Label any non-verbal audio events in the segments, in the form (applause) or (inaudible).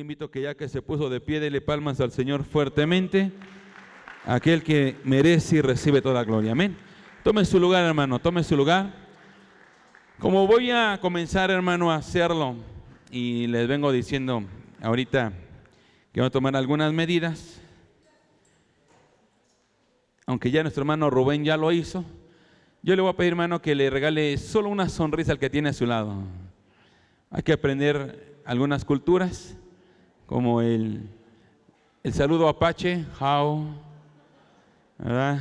invito que ya que se puso de pie, dele palmas al Señor fuertemente, aquel que merece y recibe toda gloria. Amén. Tome su lugar, hermano, tome su lugar. Como voy a comenzar, hermano, a hacerlo, y les vengo diciendo ahorita que voy a tomar algunas medidas, aunque ya nuestro hermano Rubén ya lo hizo, yo le voy a pedir, hermano, que le regale solo una sonrisa al que tiene a su lado. Hay que aprender algunas culturas como el, el saludo apache, how,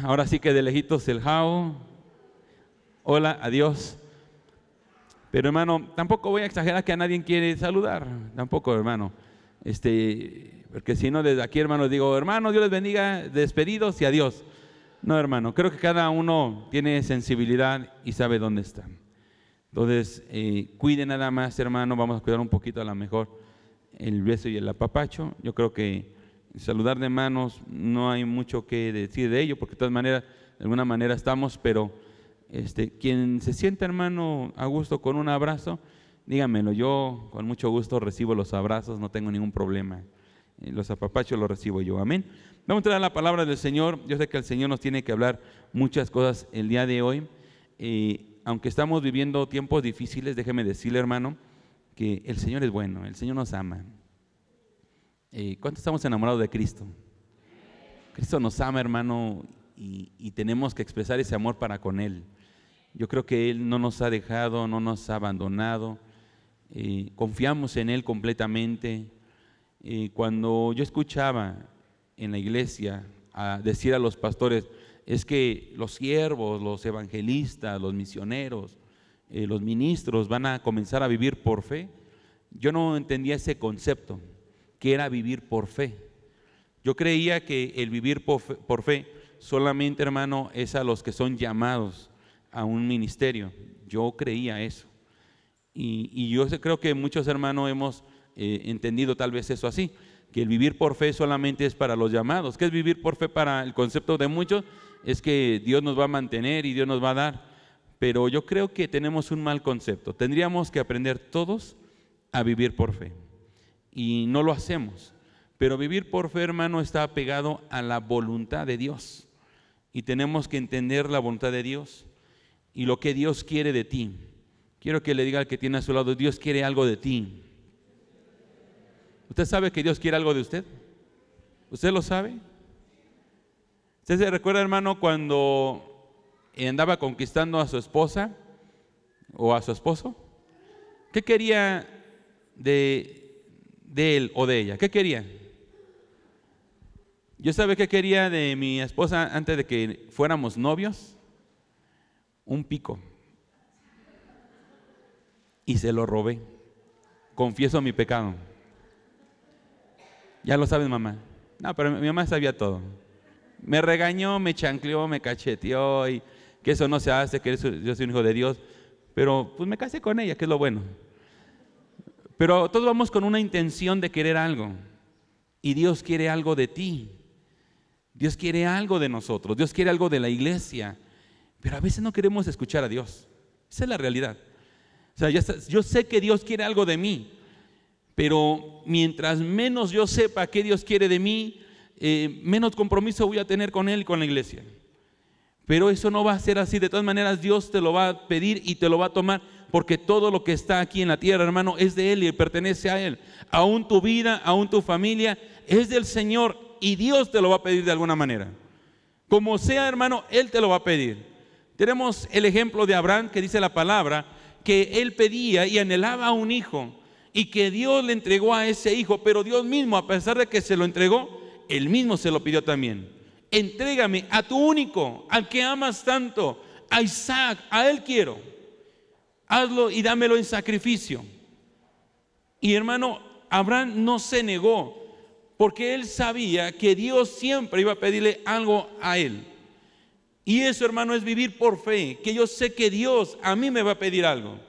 Ahora sí que de lejitos el how, hola, adiós. Pero hermano, tampoco voy a exagerar que a nadie quiere saludar, tampoco hermano. Este, porque si no desde aquí hermano digo, hermano, Dios les bendiga, despedidos y adiós. No hermano, creo que cada uno tiene sensibilidad y sabe dónde está. Entonces, eh, cuide nada más hermano, vamos a cuidar un poquito a lo mejor el beso y el apapacho. Yo creo que saludar de manos no hay mucho que decir de ello, porque de todas maneras, de alguna manera estamos, pero este, quien se sienta hermano a gusto con un abrazo, dígamelo, yo con mucho gusto recibo los abrazos, no tengo ningún problema. Eh, los apapachos los recibo yo, amén. Vamos a traer la palabra del Señor. Yo sé que el Señor nos tiene que hablar muchas cosas el día de hoy. Eh, aunque estamos viviendo tiempos difíciles, déjeme decirle, hermano, que el Señor es bueno, el Señor nos ama. Eh, ¿Cuánto estamos enamorados de Cristo? Cristo nos ama, hermano, y, tenemos que expresar ese amor para con Él. Yo creo que Él no nos ha dejado, no nos ha abandonado. Eh, confiamos en Él completamente. Eh, cuando yo escuchaba en la iglesia a decir a los pastores, es que los siervos, los evangelistas, los misioneros, eh, los ministros van a comenzar a vivir por fe. Yo no entendía ese concepto, que era vivir por fe. Yo creía que el vivir por fe, solamente, hermano, es a los que son llamados a un ministerio. Yo creía eso. Y, yo creo que muchos hermanos hemos eh, entendido tal vez eso así, que el vivir por fe solamente es para los llamados. ¿Qué es vivir por fe para el concepto de muchos? Es que Dios nos va a mantener y Dios nos va a dar pero yo creo que tenemos un mal concepto. Tendríamos que aprender todos a vivir por fe. Y no lo hacemos. Pero vivir por fe, hermano, está pegado a la voluntad de Dios. Y tenemos que entender la voluntad de Dios y lo que Dios quiere de ti. Quiero que le diga al que tiene a su lado, Dios quiere algo de ti. ¿Usted sabe que Dios quiere algo de usted? ¿Usted lo sabe? ¿Usted se recuerda, hermano, cuando andaba conquistando a su esposa o a su esposo, ¿qué quería de, él o de ella? ¿Qué quería? Yo sabe qué quería de mi esposa antes de que fuéramos novios? Un pico. Y se lo robé. Confieso mi pecado. Ya lo sabes, mamá. No, pero mi mamá sabía todo. Me regañó, me chancleó, me cacheteó y que eso no se hace, que yo soy un hijo de Dios, pero pues me casé con ella, que es lo bueno. Pero todos vamos con una intención de querer algo y Dios quiere algo de ti. Dios quiere algo de nosotros, Dios quiere algo de la iglesia, pero a veces no queremos escuchar a Dios. Esa es la realidad. O sea, yo sé que Dios quiere algo de mí, pero mientras menos yo sepa qué Dios quiere de mí, eh, menos compromiso voy a tener con Él y con la iglesia. Pero eso no va a ser así. De todas maneras, Dios te lo va a pedir y te lo va a tomar, porque todo lo que está aquí en la tierra, hermano, es de Él y pertenece a Él. Aún tu vida, aún tu familia, es del Señor y Dios te lo va a pedir de alguna manera. Como sea, hermano, Él te lo va a pedir. Tenemos el ejemplo de Abraham que dice la palabra que él pedía y anhelaba a un hijo y que Dios le entregó a ese hijo, pero Dios mismo, a pesar de que se lo entregó, él mismo se lo pidió también entrégame a tu único, al que amas tanto, a Isaac, a él quiero. Hazlo y dámelo en sacrificio. Y hermano, Abraham no se negó, porque él sabía que Dios siempre iba a pedirle algo a él. Y eso, hermano, es vivir por fe, que yo sé que Dios a mí me va a pedir algo,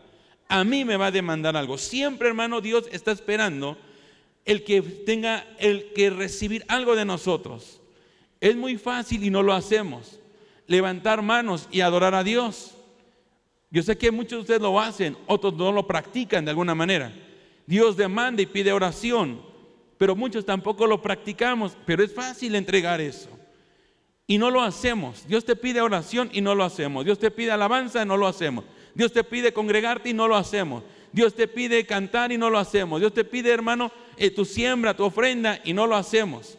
a mí me va a demandar algo. Siempre, hermano, Dios está esperando el que tenga el que recibir algo de nosotros. Es muy fácil y no lo hacemos. Levantar manos y adorar a Dios. Yo sé que muchos de ustedes lo hacen, otros no lo practican de alguna manera. Dios demanda y pide oración, pero muchos tampoco lo practicamos, pero es fácil entregar eso. Y no lo hacemos. Dios te pide oración y no lo hacemos. Dios te pide alabanza y no lo hacemos. Dios te pide congregarte y no lo hacemos. Dios te pide cantar y no lo hacemos. Dios te pide, hermano, eh, tu siembra, tu ofrenda y no lo hacemos.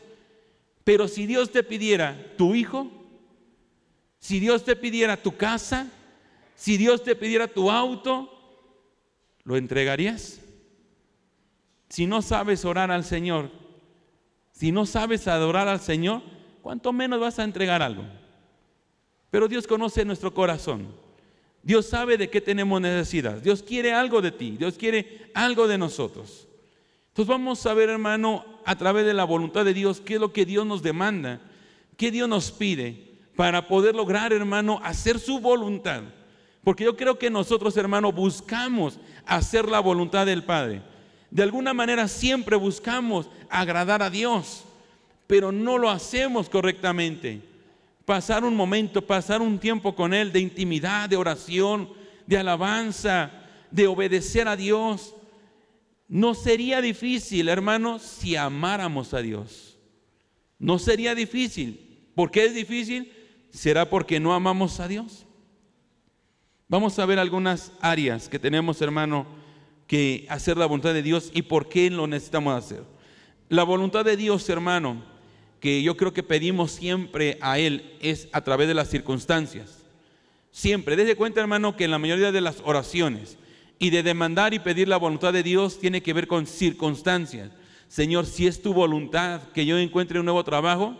Pero si Dios te pidiera tu hijo, si Dios te pidiera tu casa, si Dios te pidiera tu auto, ¿lo entregarías? Si no sabes orar al Señor, si no sabes adorar al Señor, ¿cuánto menos vas a entregar algo? Pero Dios conoce nuestro corazón. Dios sabe de qué tenemos necesidad. Dios quiere algo de ti. Dios quiere algo de nosotros. Entonces vamos a ver, hermano, a través de la voluntad de Dios, qué es lo que Dios nos demanda, qué Dios nos pide para poder lograr, hermano, hacer su voluntad. Porque yo creo que nosotros, hermano, buscamos hacer la voluntad del Padre. De alguna manera siempre buscamos agradar a Dios, pero no lo hacemos correctamente. Pasar un momento, pasar un tiempo con Él de intimidad, de oración, de alabanza, de obedecer a Dios. No sería difícil, hermano, si amáramos a Dios. No sería difícil. ¿Por qué es difícil? ¿Será porque no amamos a Dios? Vamos a ver algunas áreas que tenemos, hermano, que hacer la voluntad de Dios y por qué lo necesitamos hacer. La voluntad de Dios, hermano, que yo creo que pedimos siempre a Él es a través de las circunstancias. Siempre. Desde cuenta, hermano, que en la mayoría de las oraciones y de demandar y pedir la voluntad de Dios tiene que ver con circunstancias. Señor, si es tu voluntad que yo encuentre un nuevo trabajo,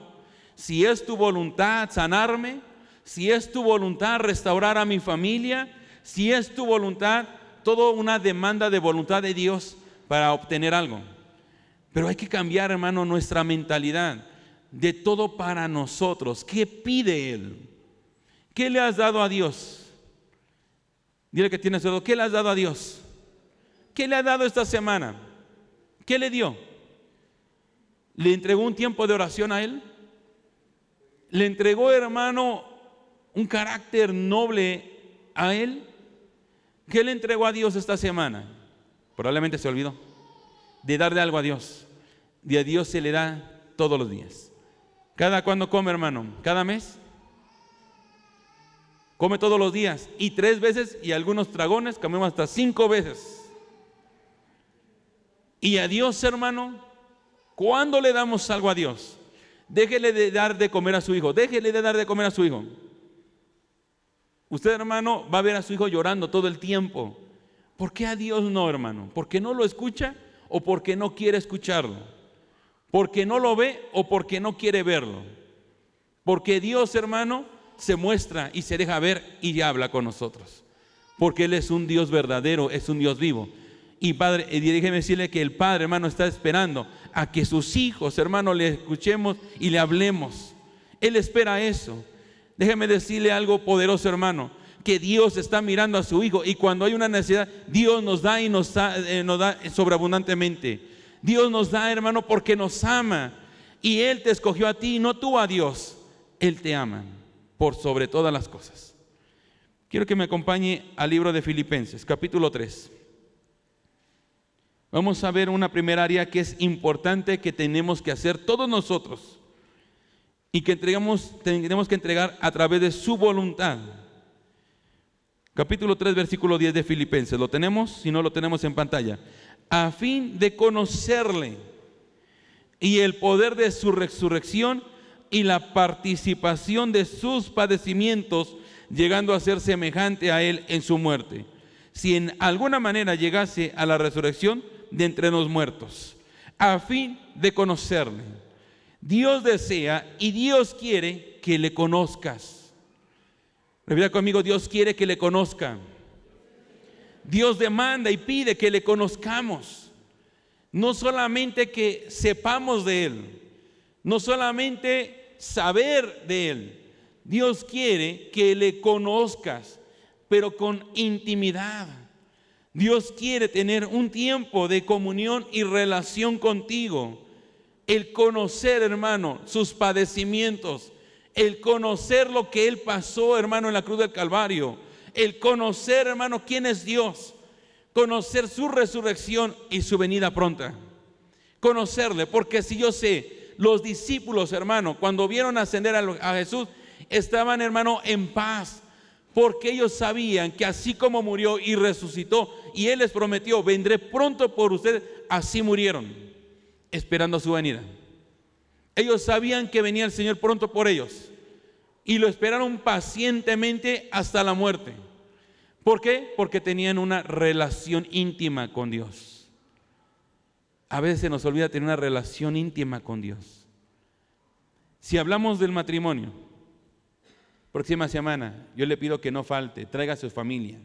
si es tu voluntad sanarme, si es tu voluntad restaurar a mi familia, si es tu voluntad, toda una demanda de voluntad de Dios para obtener algo. Pero hay que cambiar, hermano, nuestra mentalidad de todo para nosotros. ¿Qué pide Él? ¿Qué le has dado a Dios? Dile que tienes todo. ¿Qué le has dado a Dios? ¿Qué le ha dado esta semana? ¿Qué le dio? ¿Le entregó un tiempo de oración a Él? le entregó, hermano, un carácter noble a él. ¿Qué le entregó a Dios esta semana? Probablemente se olvidó de darle algo a Dios. De a Dios se le da todos los días. ¿Cada cuando come, hermano? ¿Cada mes? Come todos los días. Y tres veces, y algunos dragones comemos hasta cinco veces. Y a Dios, hermano, ¿cuándo le damos algo a Dios? Déjele de dar de comer a su hijo. Déjele de dar de comer a su hijo. Usted, hermano, va a ver a su hijo llorando todo el tiempo. ¿Por qué a Dios no, hermano? ¿Porque no lo escucha o porque no quiere escucharlo? ¿Porque no lo ve o porque no quiere verlo? Porque Dios, hermano, se muestra y se deja ver y habla con nosotros. Porque Él es un Dios verdadero, es un Dios vivo. Y Padre, y déjeme decirle que el Padre, hermano, está esperando a que sus hijos, hermano, le escuchemos y le hablemos. Él espera eso. Déjeme decirle algo poderoso, hermano, que Dios está mirando a su hijo y cuando hay una necesidad, Dios nos da y nos da, eh, sobreabundantemente. Dios nos da, hermano, porque nos ama. Y Él te escogió a ti, no tú a Dios. Él te ama por sobre todas las cosas. Quiero que me acompañe al libro de Filipenses, capítulo 3. Vamos a ver una primera área que es importante que tenemos que hacer todos nosotros y que entregamos, tenemos que entregar a través de su voluntad. Capítulo 3, versículo 10 de Filipenses. ¿Lo tenemos? Si no, lo tenemos en pantalla. A fin de conocerle y el poder de su resurrección y la participación de sus padecimientos, llegando a ser semejante a él en su muerte. Si en alguna manera llegase a la resurrección, de entre los muertos, a fin de conocerle. Dios desea y Dios quiere que le conozcas. Repita conmigo, Dios quiere que le conozcan. Dios demanda y pide que le conozcamos. No solamente que sepamos de Él, no solamente saber de Él. Dios quiere que le conozcas, pero con intimidad. Dios quiere tener un tiempo de comunión y relación contigo. El conocer, hermano, sus padecimientos. El conocer lo que Él pasó, hermano, en la cruz del Calvario. El conocer, hermano, quién es Dios. Conocer su resurrección y su venida pronta. conocerle, porque si yo sé, los discípulos, hermano, cuando vieron ascender a, Jesús, estaban, hermano, en paz, porque ellos sabían que así como murió y resucitó, y Él les prometió, vendré pronto por ustedes, así murieron, esperando su venida. Ellos sabían que venía el Señor pronto por ellos y lo esperaron pacientemente hasta la muerte. ¿Por qué? Porque tenían una relación íntima con Dios. A veces nos olvida tener una relación íntima con Dios. Si hablamos del matrimonio, próxima semana, yo le pido que no falte, traiga a su familia.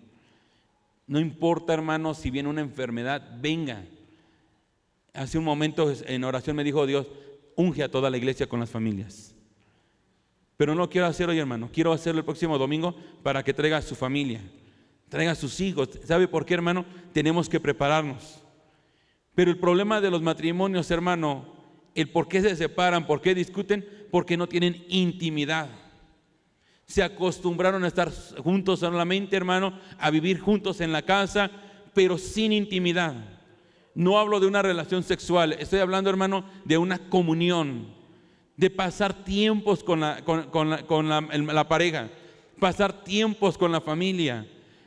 No importa, hermano, si viene una enfermedad, venga. Hace un momento en oración me dijo Dios, unge a toda la iglesia con las familias. Pero no quiero hacerlo hoy, hermano. Quiero hacerlo el próximo domingo para que traiga a su familia, traiga a sus hijos. ¿Sabe por qué, hermano? Tenemos que prepararnos. Pero el problema de los matrimonios, hermano, el por qué se separan, por qué discuten, porque no tienen intimidad. Se acostumbraron a estar juntos solamente, hermano, a vivir juntos en la casa, pero sin intimidad. No hablo de una relación sexual, estoy hablando, hermano, de una comunión, de pasar tiempos con la, con, la, pareja, pasar tiempos con la familia.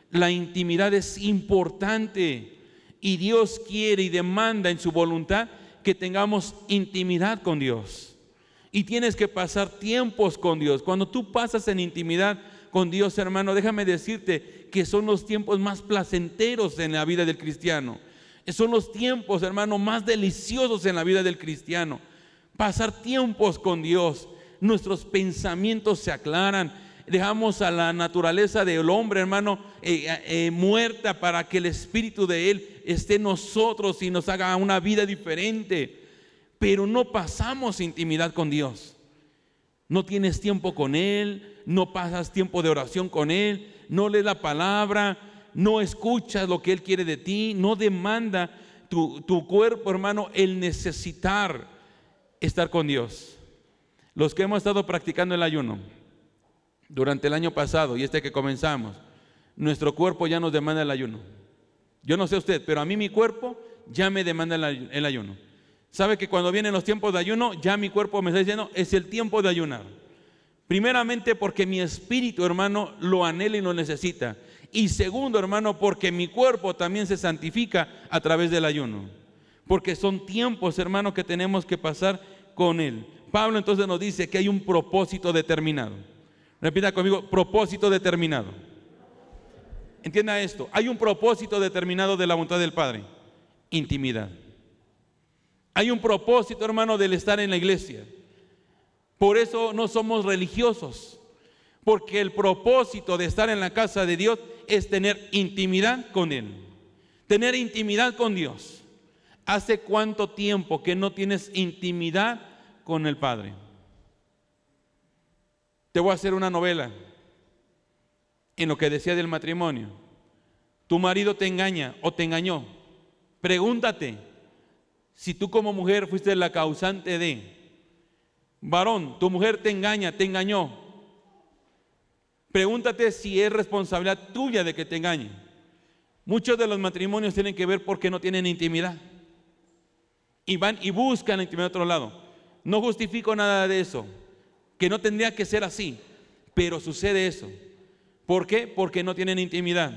La intimidad es importante y Dios quiere y demanda en su voluntad que tengamos intimidad con Dios. Y tienes que pasar tiempos con Dios. Cuando tú pasas en intimidad con Dios, hermano, déjame decirte que son los tiempos más placenteros en la vida del cristiano. Son los tiempos, hermano, más deliciosos en la vida del cristiano. Pasar tiempos con Dios. Nuestros pensamientos se aclaran. Dejamos a la naturaleza del hombre, hermano, eh, eh, muerta para que el espíritu de Él esté en nosotros y nos haga una vida diferente. Pero no pasamos intimidad con Dios. No tienes tiempo con Él, no pasas tiempo de oración con Él, no lees la palabra, no escuchas lo que Él quiere de ti, no demanda tu, tu cuerpo, hermano, el necesitar estar con Dios. Los que hemos estado practicando el ayuno durante el año pasado y este que comenzamos, nuestro cuerpo ya nos demanda el ayuno. Yo no sé usted, pero a mí mi cuerpo ya me demanda el ayuno. ¿Sabe que cuando vienen los tiempos de ayuno, ya mi cuerpo me está diciendo, es el tiempo de ayunar? Primeramente porque mi espíritu, hermano, lo anhela y lo necesita. Y segundo, hermano, porque mi cuerpo también se santifica a través del ayuno. Porque son tiempos, hermano, que tenemos que pasar con Él. Pablo entonces nos dice que hay un propósito determinado. Repita conmigo, propósito determinado. Entienda esto, hay un propósito determinado de la voluntad del Padre, intimidad. Hay un propósito, hermano, del estar en la iglesia. Por eso no somos religiosos, porque el propósito de estar en la casa de Dios es tener intimidad con Él. Tener intimidad con Dios. ¿Hace cuánto tiempo que no tienes intimidad con el Padre? Te voy a hacer una novela en lo que decía del matrimonio. Tu marido te engaña o te engañó. Pregúntate si tú como mujer fuiste la causante de, varón, tu mujer te engaña, te engañó. Pregúntate si es responsabilidad tuya de que te engañen. Muchos de los matrimonios tienen que ver porque no tienen intimidad. Y van y buscan intimidad de otro lado. No justifico nada de eso, que no tendría que ser así, pero sucede eso. ¿Por qué? Porque no tienen intimidad.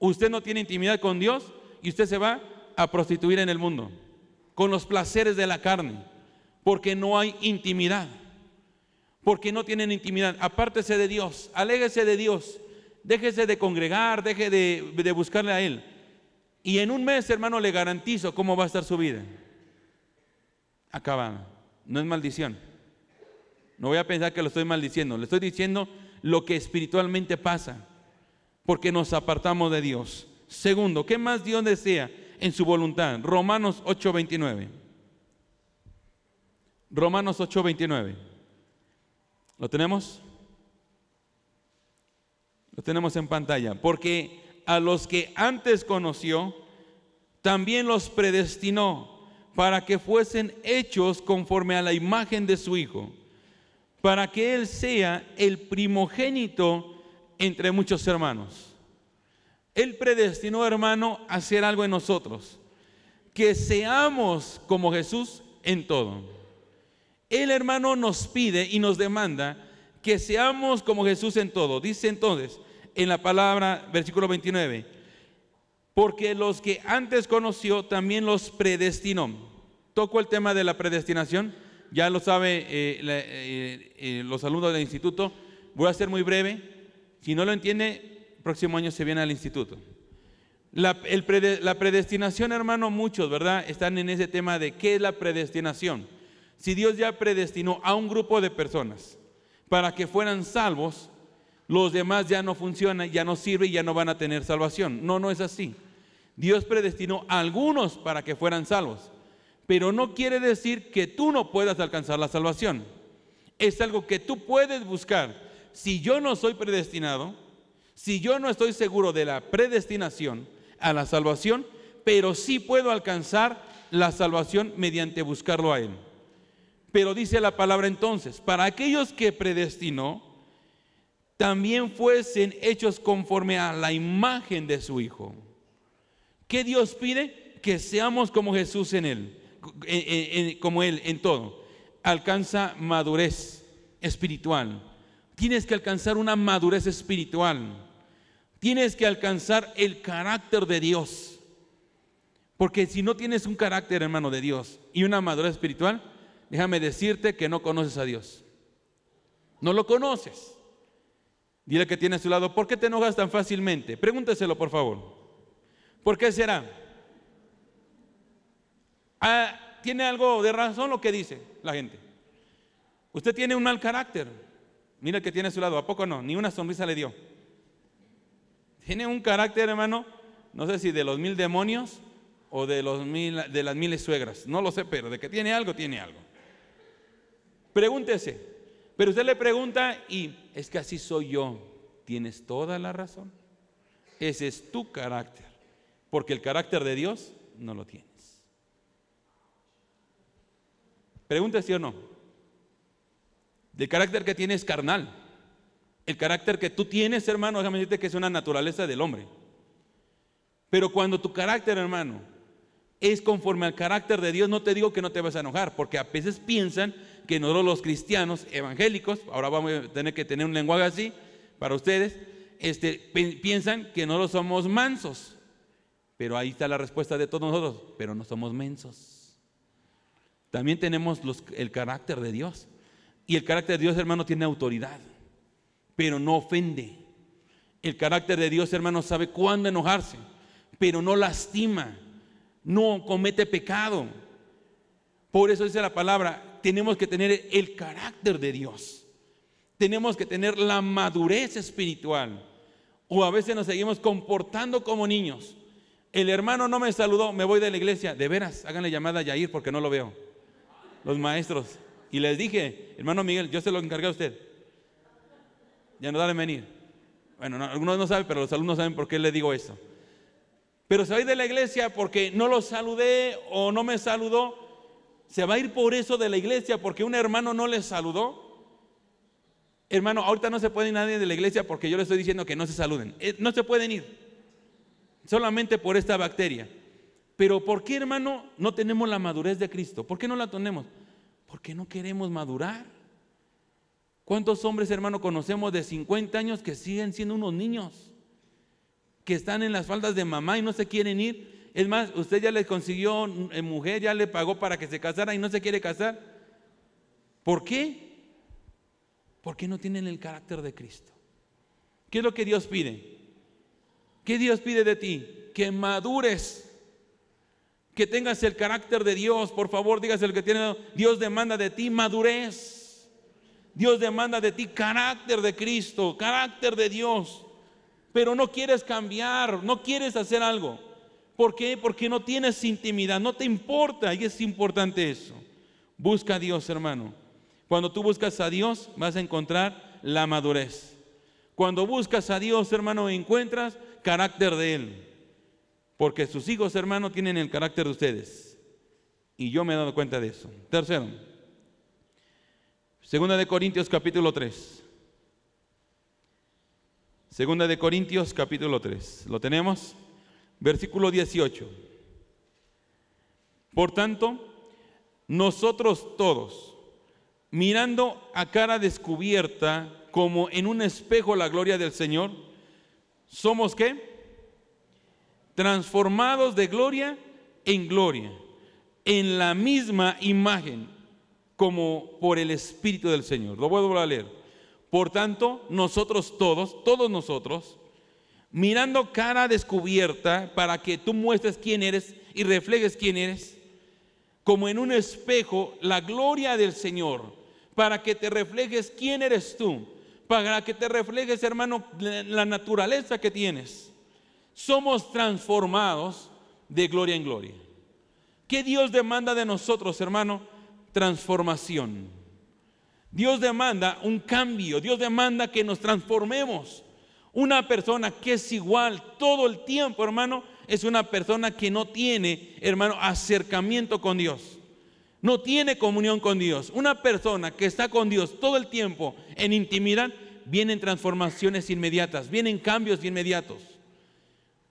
Usted no tiene intimidad con Dios y usted se va a prostituir en el mundo, con los placeres de la carne, porque no hay intimidad porque no tienen intimidad. Apártese de Dios, aléguese de Dios, déjese de congregar, deje de, buscarle a Él. Y en un mes, hermano, le garantizo cómo va a estar su vida. Acaba, no es maldición. No voy a pensar que lo estoy maldiciendo, le estoy diciendo lo que espiritualmente pasa, porque nos apartamos de Dios. Segundo, ¿qué más Dios desea en su voluntad? Romanos 8:29. Romanos 8:29. ¿Lo tenemos? Lo tenemos en pantalla. Porque a los que antes conoció, también los predestinó para que fuesen hechos conforme a la imagen de su Hijo, para que Él sea el primogénito entre muchos hermanos. Él predestinó, hermano, a hacer algo en nosotros. que seamos como Jesús en todo. El hermano nos pide y nos demanda que seamos como Jesús en todo. Dice entonces en la palabra, versículo 29, porque los que antes conoció también los predestinó. Toco el tema de la predestinación, ya lo sabe eh, eh, eh, los alumnos del instituto, voy a ser muy breve, si no lo entiende, próximo año se viene al instituto. La, predestinación, hermano, muchos, ¿verdad? Están en ese tema de qué es la predestinación. Si Dios ya predestinó a un grupo de personas para que fueran salvos, los demás ya no funcionan, ya no sirven ya no van a tener salvación. No, no es así. Dios predestinó a algunos para que fueran salvos, pero no quiere decir que tú no puedas alcanzar la salvación. Es algo que tú puedes buscar. Si yo no soy predestinado, si yo no estoy seguro de la predestinación, a la salvación, pero sí puedo alcanzar la salvación mediante buscarlo a Él. Pero dice la palabra entonces, para aquellos que predestinó, también fuesen hechos conforme a la imagen de su Hijo. ¿Qué Dios pide? Que seamos como Jesús en Él, como Él en todo. Alcanza madurez espiritual. Tienes que alcanzar una madurez espiritual. Tienes que alcanzar el carácter de Dios. Porque si no tienes un carácter, hermano, de Dios y una madurez espiritual, déjame decirte que no conoces a Dios. No lo conoces. Dile que tiene a su lado, ¿por qué te enojas tan fácilmente? Pregúnteselo, por favor. ¿Por qué será? Ah, ¿Tiene algo de razón lo que dice la gente? Usted tiene un mal carácter. Mira que tiene a su lado, ¿a poco no? Ni una sonrisa le dio. Tiene un carácter, hermano, no sé si de los mil demonios o de, los mil, de las miles suegras. No lo sé, pero de que tiene algo, tiene algo. Pregúntese. Pero usted le pregunta y es que así soy yo. Tienes toda la razón. Ese es tu carácter. Porque el carácter de Dios no lo tienes. Pregúntese o no. El carácter que tienes carnal. El carácter que tú tienes, hermano, déjame decirte que es una naturaleza del hombre. Pero cuando tu carácter, hermano, es conforme al carácter de Dios, no te digo que no te vas a enojar, porque a veces piensan que nosotros los cristianos evangélicos, ahora vamos a tener que tener un lenguaje así para ustedes, este, piensan que no somos mansos. Pero ahí está la respuesta de todos nosotros, pero no somos mensos. También tenemos el carácter de Dios. Y el carácter de Dios, hermano, tiene autoridad pero no ofende. El carácter de Dios, hermano, sabe cuándo enojarse, pero no lastima, no comete pecado. Por eso dice la palabra, tenemos que tener el carácter de Dios. Tenemos que tener la madurez espiritual. O a veces nos seguimos comportando como niños. El hermano no me saludó, me voy de la iglesia. De veras, háganle llamada a Yair porque no lo veo. Los maestros. Y les dije, hermano Miguel, yo se lo encargué a usted ya no dale venir. Bueno, algunos no saben, pero los alumnos saben por qué le digo eso. Pero se va a ir de la iglesia porque no lo saludé o no me saludó. Se va a ir por eso de la iglesia porque un hermano no le saludó. Hermano, ahorita no se puede ir nadie de la iglesia porque yo le estoy diciendo que no se saluden. Eh, no se pueden ir. Solamente por esta bacteria. Pero ¿por qué, hermano, no tenemos la madurez de Cristo? ¿Por qué no la tenemos? Porque no queremos madurar. ¿Cuántos hombres, hermano, conocemos de 50 años que siguen siendo unos niños? Que están en las faldas de mamá y no se quieren ir. Es más, usted ya le consiguió eh, mujer, ya le pagó para que se casara y no se quiere casar. ¿Por qué? Porque no tienen el carácter de Cristo. ¿Qué es lo que Dios pide? ¿Qué Dios pide de ti? Que madures, que tengas el carácter de Dios. Por favor, dígase el que tiene. Dios demanda de ti madurez. Dios demanda de ti carácter de Cristo, carácter de Dios. Pero no quieres cambiar, no quieres hacer algo. ¿Por qué? Porque no tienes intimidad, no te importa y es importante eso. Busca a Dios, hermano. Cuando tú buscas a Dios, vas a encontrar la madurez. Cuando buscas a Dios, hermano, encuentras carácter de Él. Porque sus hijos, hermano, tienen el carácter de ustedes. Y yo me he dado cuenta de eso. Tercero, Segunda de Corintios capítulo 3. Segunda de Corintios capítulo 3. ¿Lo tenemos? Versículo 18. Por tanto, nosotros todos, mirando a cara descubierta como en un espejo la gloria del Señor, somos qué? Transformados de gloria en gloria, en la misma imagen, como por el Espíritu del Señor. Lo vuelvo a leer. Por tanto, nosotros todos, todos nosotros, mirando cara descubierta para que tú muestres quién eres y reflejes quién eres, como en un espejo la gloria del Señor, para que te reflejes quién eres tú, para que te reflejes, hermano, la naturaleza que tienes. Somos transformados de gloria en gloria. ¿Qué Dios demanda de nosotros, hermano? Transformación. Dios demanda un cambio, Dios demanda que nos transformemos. Una persona que es igual todo el tiempo, hermano, es una persona que no tiene, hermano, acercamiento con Dios. No tiene comunión con Dios. Una persona que está con Dios todo el tiempo en intimidad, vienen transformaciones inmediatas, vienen cambios inmediatos.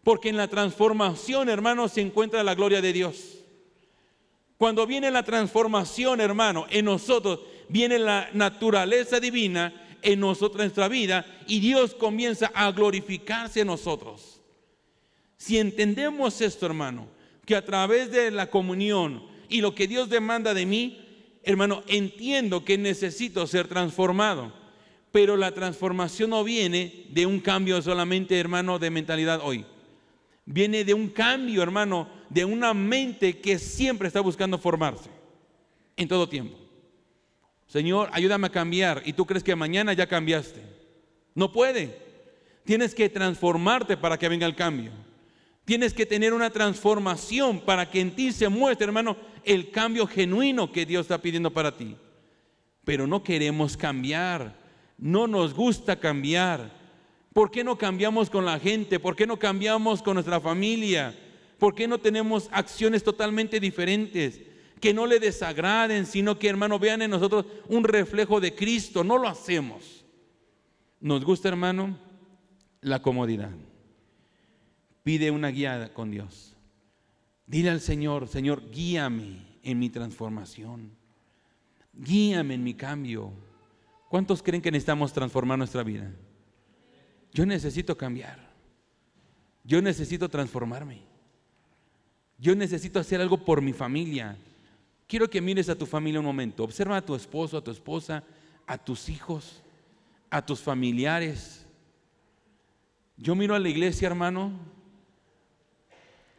Porque en la transformación, hermano, se encuentra la gloria de Dios. Cuando viene la transformación, hermano, en nosotros viene la naturaleza divina en nosotros, nuestra vida, y Dios comienza a glorificarse en nosotros. Si entendemos esto, hermano, que a través de la comunión y lo que Dios demanda de mí, hermano, entiendo que necesito ser transformado. Pero la transformación no viene de un cambio solamente, hermano, de mentalidad hoy. Viene de un cambio, hermano, de una mente que siempre está buscando formarse en todo tiempo. Señor, ayúdame a cambiar. Y tú crees que mañana ya cambiaste. No puede. Tienes que transformarte para que venga el cambio. Tienes que tener una transformación para que en ti se muestre, hermano, el cambio genuino que Dios está pidiendo para ti. Pero no queremos cambiar. No nos gusta cambiar. ¿Por qué no cambiamos con la gente? ¿Por qué no cambiamos con nuestra familia? ¿Por qué no tenemos acciones totalmente diferentes? Que no le desagraden, sino que, hermano, vean en nosotros un reflejo de Cristo. No lo hacemos. Nos gusta, hermano, la comodidad. Pide una guía con Dios. Dile al Señor, Señor, guíame en mi transformación. Guíame en mi cambio. ¿Cuántos creen que necesitamos transformar nuestra vida? Yo necesito cambiar. Yo necesito transformarme. Yo necesito hacer algo por mi familia. Quiero que mires a tu familia un momento. Observa a tu esposo, a tu esposa, a tus hijos, a tus familiares. Yo miro a la iglesia, hermano,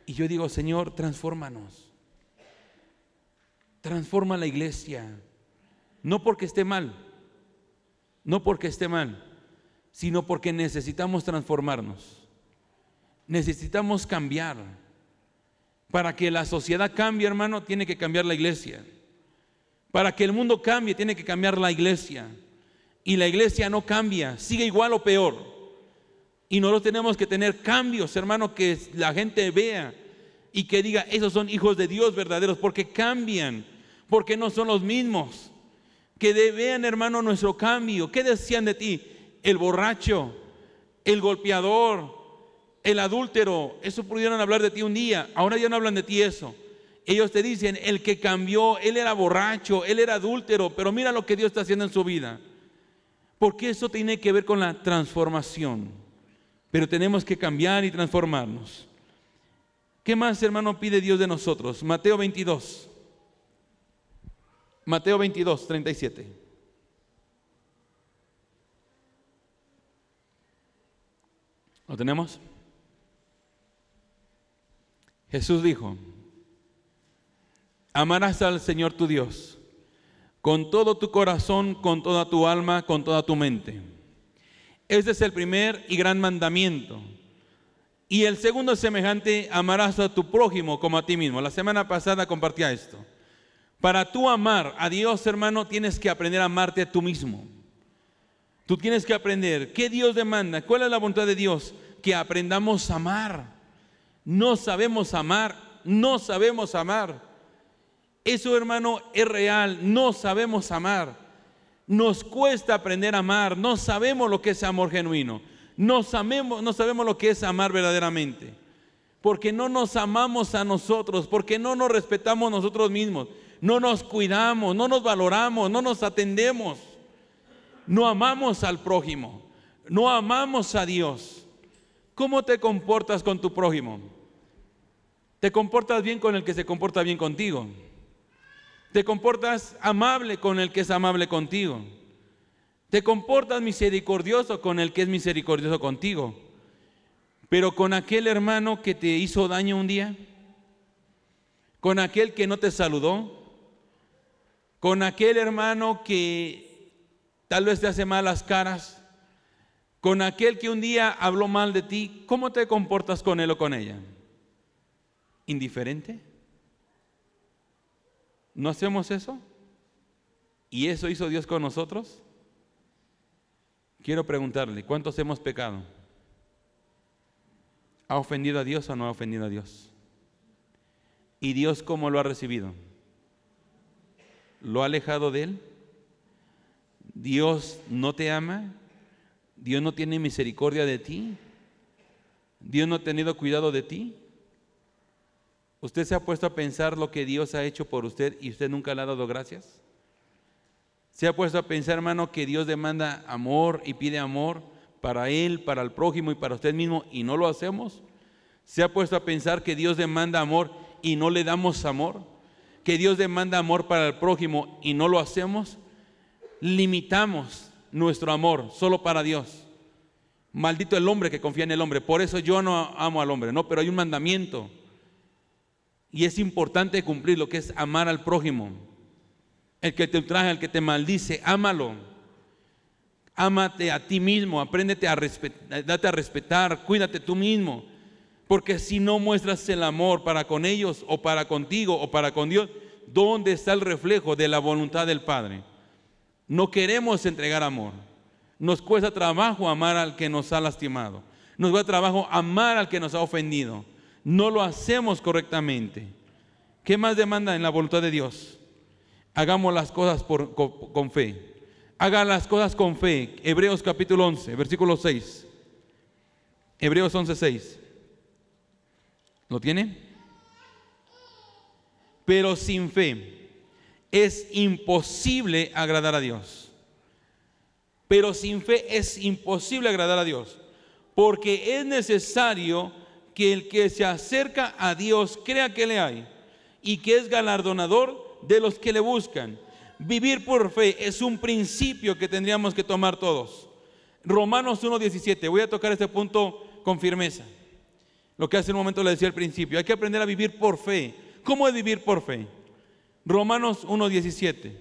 y yo digo, Señor, transfórmanos. Transforma la iglesia. No porque esté mal, no porque esté mal, sino porque necesitamos transformarnos. Necesitamos cambiar. Para que la sociedad cambie, hermano, tiene que cambiar la iglesia. Para que el mundo cambie, tiene que cambiar la iglesia. Y la iglesia no cambia, sigue igual o peor. Y nosotros tenemos que tener cambios, hermano, que la gente vea y que diga, esos son hijos de Dios verdaderos, porque cambian, porque no son los mismos. Que vean, hermano, nuestro cambio. ¿Qué decían de ti? El borracho, el golpeador, el adúltero. Eso pudieron hablar de ti un día. Ahora ya no hablan de ti eso. Ellos te dicen, el que cambió, él era borracho, él era adúltero, pero mira lo que Dios está haciendo en su vida. Porque eso tiene que ver con la transformación pero tenemos que cambiar y transformarnos. ¿Qué más, hermano, pide Dios de nosotros? Mateo 22. Mateo 22, 37. ¿Lo tenemos? Jesús dijo, amarás al Señor tu Dios con todo tu corazón, con toda tu alma, con toda tu mente este es el primer y gran mandamiento. Y el segundo semejante, amarás a tu prójimo como a ti mismo. La semana pasada compartía esto. Para tú amar a Dios, hermano, tienes que aprender a amarte a tú mismo. Tú tienes que aprender qué Dios demanda, cuál es la voluntad de Dios, que aprendamos a amar. No sabemos amar, no sabemos amar. Eso, hermano, es real, no sabemos amar. Nos cuesta aprender a amar, no sabemos lo que es amor genuino, no sabemos, no sabemos lo que es amar verdaderamente. porque no nos amamos a nosotros, porque no nos respetamos nosotros mismos, no nos cuidamos, no nos valoramos, no nos atendemos, no amamos al prójimo, no amamos a Dios. ¿Cómo te comportas con tu prójimo? ¿Te comportas bien con el que se comporta bien contigo? ¿Te comportas amable con el que es amable contigo? ¿Te comportas misericordioso con el que es misericordioso contigo? Pero con aquel hermano que te hizo daño un día, con aquel que no te saludó, con aquel hermano que tal vez te hace malas caras, con aquel que un día habló mal de ti, ¿cómo te comportas con él o con ella? ¿Indiferente? ¿No hacemos eso? ¿Y eso hizo Dios con nosotros? Quiero preguntarle, ¿cuántos hemos pecado? ¿Ha ofendido a Dios o no ha ofendido a Dios? ¿Y Dios cómo lo ha recibido? ¿Lo ha alejado de Él? ¿Dios no te ama? ¿Dios no tiene misericordia de ti? ¿Dios no ha tenido cuidado de ti? ¿Usted se ha puesto a pensar lo que Dios ha hecho por usted y usted nunca le ha dado gracias? ¿Se ha puesto a pensar, hermano, que Dios demanda amor y pide amor para Él, para el prójimo y para usted mismo y no lo hacemos? ¿Se ha puesto a pensar que Dios demanda amor y no le damos amor? ¿Que Dios demanda amor para el prójimo y no lo hacemos? Limitamos nuestro amor solo para Dios. Maldito el hombre que confía en el hombre. Por eso yo no amo al hombre, no, pero hay un mandamiento y es importante cumplir lo que es amar al prójimo. El que te ultraja, el que te maldice, ámalo. Ámate a ti mismo, apréndete a respetar, date a respetar, cuídate tú mismo. Porque si no muestras el amor para con ellos o para contigo o para con Dios, ¿dónde está el reflejo de la voluntad del Padre? No queremos entregar amor. Nos cuesta trabajo amar al que nos ha lastimado. Nos cuesta trabajo amar al que nos ha ofendido no lo hacemos correctamente. ¿Qué más demanda en la voluntad de Dios? Hagamos las cosas con, fe. Haga las cosas con fe. Hebreos capítulo 11, versículo 6. Hebreos 11, 6. ¿Lo tiene? Pero sin fe es imposible agradar a Dios. Pero sin fe es imposible agradar a Dios. Porque es necesario que el que se acerca a Dios crea que le hay y que es galardonador de los que le buscan. Vivir por fe es un principio que tendríamos que tomar todos. Romanos 1.17, voy a tocar este punto con firmeza. Lo que hace un momento le decía al principio, hay que aprender a vivir por fe. ¿Cómo es vivir por fe? Romanos 1.17,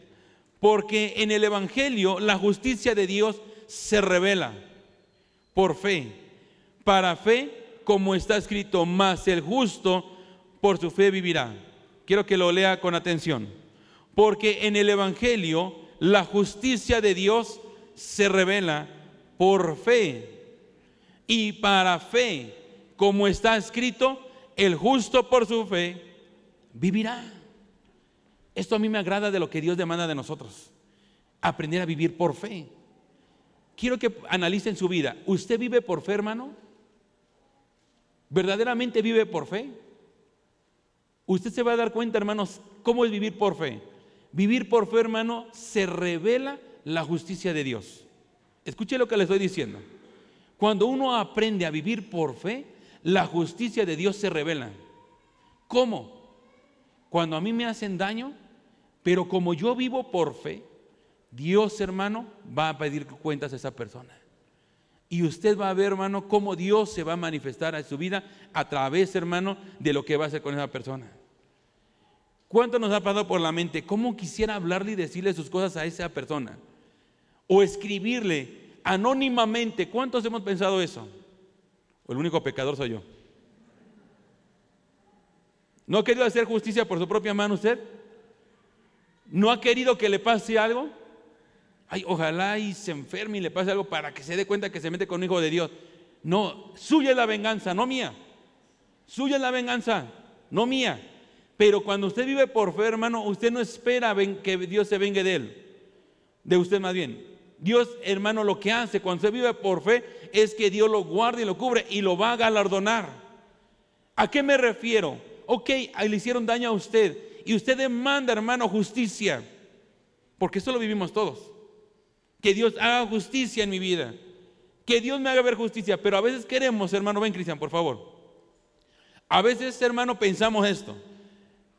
porque en el Evangelio la justicia de Dios se revela por fe. Para fe como está escrito, más el justo por su fe vivirá. Quiero que lo lea con atención. Porque en el Evangelio la justicia de Dios se revela por fe. Y para fe, como está escrito, el justo por su fe vivirá. Esto a mí me agrada de lo que Dios demanda de nosotros. Aprender a vivir por fe. Quiero que analicen su vida. ¿Usted vive por fe, hermano? verdaderamente vive por fe, usted se va a dar cuenta, hermanos, cómo es vivir por fe. Vivir por fe, hermano, se revela la justicia de Dios. Escuche lo que le estoy diciendo. Cuando uno aprende a vivir por fe, la justicia de Dios se revela. ¿Cómo? Cuando a mí me hacen daño, pero como yo vivo por fe, Dios, hermano, va a pedir cuentas a esa persona. Y usted va a ver, hermano, cómo Dios se va a manifestar en su vida a través, hermano, de lo que va a hacer con esa persona. ¿Cuánto nos ha pasado por la mente? ¿Cómo quisiera hablarle y decirle sus cosas a esa persona? O escribirle anónimamente. ¿Cuántos hemos pensado eso? ¿O el único pecador soy yo? ¿No ha querido hacer justicia por su propia mano usted? ¿No ha querido que le pase algo? ay, ojalá y se enferme y le pase algo para que se dé cuenta que se mete con un hijo de Dios. No, suya es la venganza, no mía. Suya es la venganza, no mía. Pero cuando usted vive por fe, hermano, usted no espera que Dios se vengue de él, de usted más bien. Dios, hermano, lo que hace cuando usted vive por fe es que Dios lo guarda y lo cubre y lo va a galardonar. ¿A qué me refiero? Ok, le hicieron daño a usted y usted demanda, hermano, justicia, porque eso lo vivimos todos. Que Dios haga justicia en mi vida, que Dios me haga ver justicia, pero a veces queremos, hermano, ven Cristian, por favor. A veces, hermano, pensamos esto,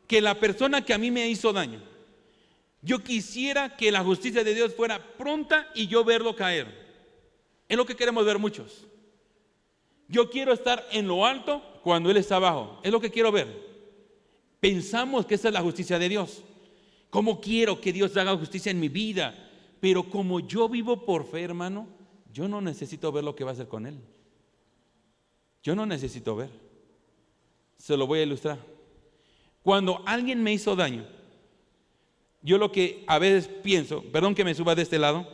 que la persona que a mí me hizo daño, yo quisiera que la justicia de Dios fuera pronta y yo verlo caer. Es lo que queremos ver muchos. Yo quiero estar en lo alto cuando Él está abajo. Es lo que quiero ver. Pensamos que esa es la justicia de Dios. ¿Cómo quiero que Dios haga justicia en mi vida? Pero como yo vivo por fe, hermano, yo no necesito ver lo que va a hacer con Él. Yo no necesito ver. Se lo voy a ilustrar. Cuando alguien me hizo daño, yo lo que a veces pienso, perdón que me suba de este lado,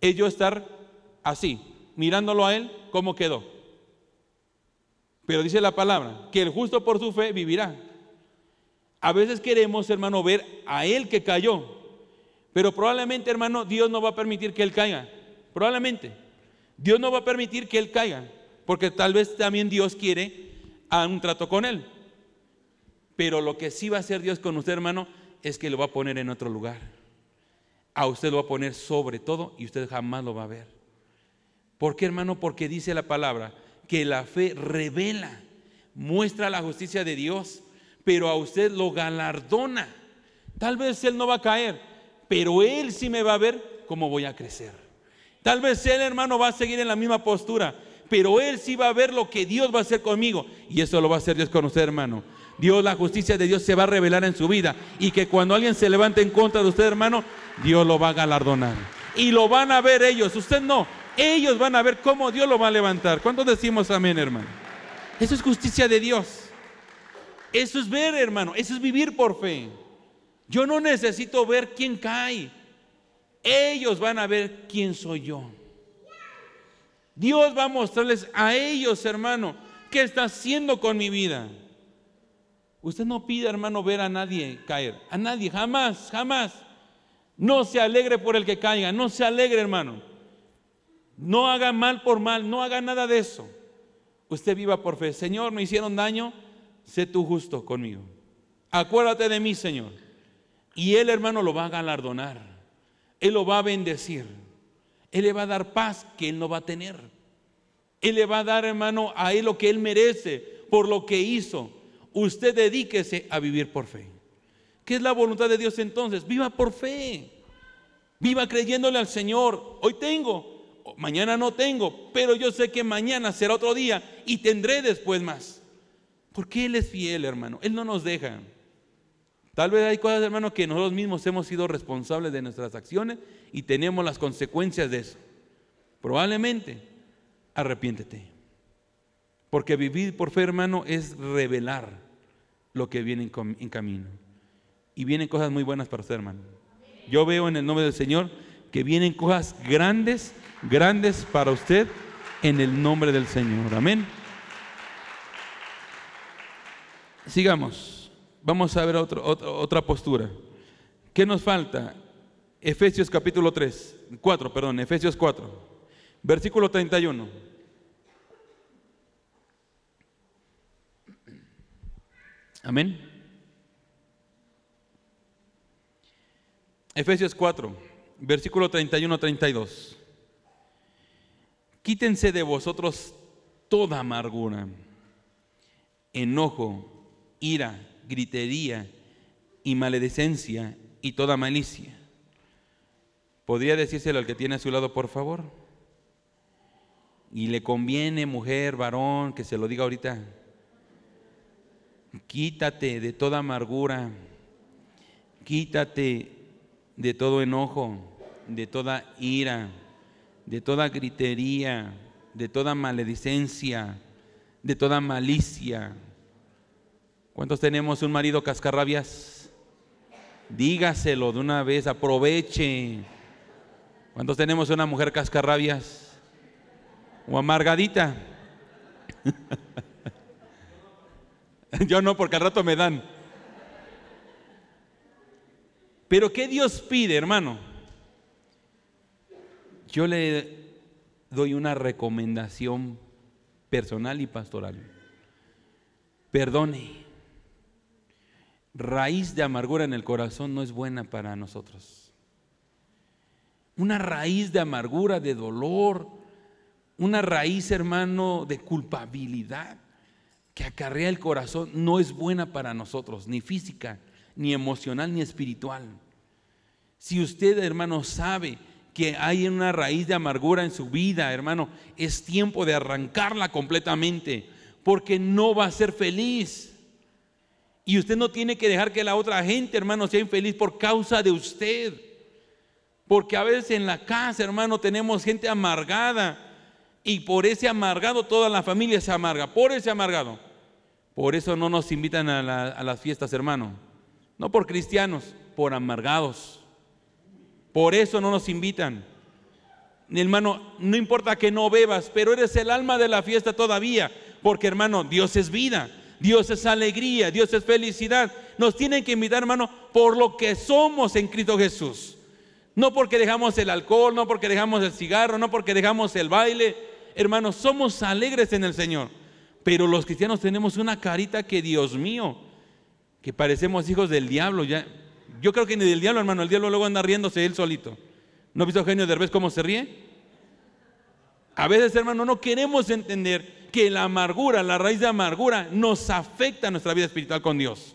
es yo estar así, mirándolo a Él, cómo quedó. Pero dice la palabra, que el justo por su fe vivirá. A veces queremos, hermano, ver a Él que cayó, pero probablemente, hermano, Dios no va a permitir que Él caiga. Probablemente. Dios no va a permitir que Él caiga, porque tal vez también Dios quiere a un trato con Él. Pero lo que sí va a hacer Dios con usted, hermano, es que lo va a poner en otro lugar. A usted lo va a poner sobre todo y usted jamás lo va a ver. ¿Por qué, hermano? Porque dice la palabra que la fe revela, muestra la justicia de Dios, pero a usted lo galardona. Tal vez Él no va a caer, pero Él sí me va a ver cómo voy a crecer. Tal vez Él, hermano, va a seguir en la misma postura, pero Él sí va a ver lo que Dios va a hacer conmigo. Y eso lo va a hacer Dios con usted, hermano. Dios, la justicia de Dios se va a revelar en su vida. Y que cuando alguien se levante en contra de usted, hermano, Dios lo va a galardonar. Y lo van a ver ellos, usted no. Ellos van a ver cómo Dios lo va a levantar. ¿Cuántos decimos amén, hermano? Eso es justicia de Dios. Eso es ver, hermano. Eso es vivir por fe. Yo no necesito ver quién cae. Ellos van a ver quién soy yo. Dios va a mostrarles a ellos, hermano, qué está haciendo con mi vida. Usted no pide, hermano, ver a nadie caer. A nadie, jamás, jamás. No se alegre por el que caiga. No se alegre, hermano. No haga mal por mal. No haga nada de eso. Usted viva por fe. Señor, me hicieron daño. Sé tú justo conmigo. Acuérdate de mí, Señor. Y Él, hermano, lo va a galardonar. Él lo va a bendecir. Él le va a dar paz que Él no va a tener. Él le va a dar, hermano, a Él lo que Él merece por lo que hizo usted dedíquese a vivir por fe. ¿Qué es la voluntad de Dios entonces? Viva por fe. Viva creyéndole al Señor. Hoy tengo, mañana no tengo, pero yo sé que mañana será otro día y tendré después más. Porque Él es fiel, hermano. Él no nos deja. Tal vez hay cosas, hermano, que nosotros mismos hemos sido responsables de nuestras acciones y tenemos las consecuencias de eso. Probablemente, arrepiéntete. Porque vivir por fe, hermano, es revelar lo que viene en camino. Y vienen cosas muy buenas para usted, hermano. Yo veo en el nombre del Señor que vienen cosas grandes, grandes para usted en el nombre del Señor. Amén. Sigamos. Vamos a ver otra, postura. ¿Qué nos falta? Efesios capítulo 3, 4, perdón, Efesios 4, versículo 31. Amén. Efesios 4, versículo 31-32. Quítense de vosotros toda amargura, enojo, ira, gritería y maledicencia y toda malicia. ¿Podría decírselo al que tiene a su lado, por favor? Y le conviene, mujer, varón, que se lo diga ahorita. Quítate de toda amargura, quítate de todo enojo, de toda ira, de toda gritería, de toda maledicencia, de toda malicia. ¿Cuántos tenemos un marido cascarrabias? Dígaselo de una vez, aproveche. ¿Cuántos tenemos una mujer cascarrabias? O amargadita. (laughs) Yo no, porque al rato me dan. Pero ¿qué Dios pide, hermano? Yo le doy una recomendación personal y pastoral. Perdone. Raíz de amargura en el corazón no es buena para nosotros. Una raíz de amargura, de dolor, una raíz, hermano, de culpabilidad que acarrea el corazón no es buena para nosotros, ni física, ni emocional, ni espiritual. Si usted, hermano, sabe que hay una raíz de amargura en su vida, hermano, es tiempo de arrancarla completamente, porque no va a ser feliz. Y usted no tiene que dejar que la otra gente, hermano, sea infeliz por causa de usted. Porque a veces en la casa, hermano, tenemos gente amargada. Y por ese amargado toda la familia se amarga. Por ese amargado. Por eso no nos invitan a, las fiestas, hermano. No por cristianos, por amargados. Por eso no nos invitan. Hermano, no importa que no bebas, pero eres el alma de la fiesta todavía. Porque hermano, Dios es vida, Dios es alegría, Dios es felicidad. Nos tienen que invitar, hermano, por lo que somos en Cristo Jesús. No porque dejamos el alcohol, no porque dejamos el cigarro, no porque dejamos el baile. Hermanos, somos alegres en el Señor. Pero los cristianos tenemos una carita que, Dios mío, que parecemos hijos del diablo. Yo creo que ni del diablo, hermano, el diablo luego anda riéndose él solito. ¿No ha visto Eugenio Derbez cómo se ríe? A veces, hermano, no queremos entender que la amargura, la raíz de amargura, nos afecta a nuestra vida espiritual con Dios.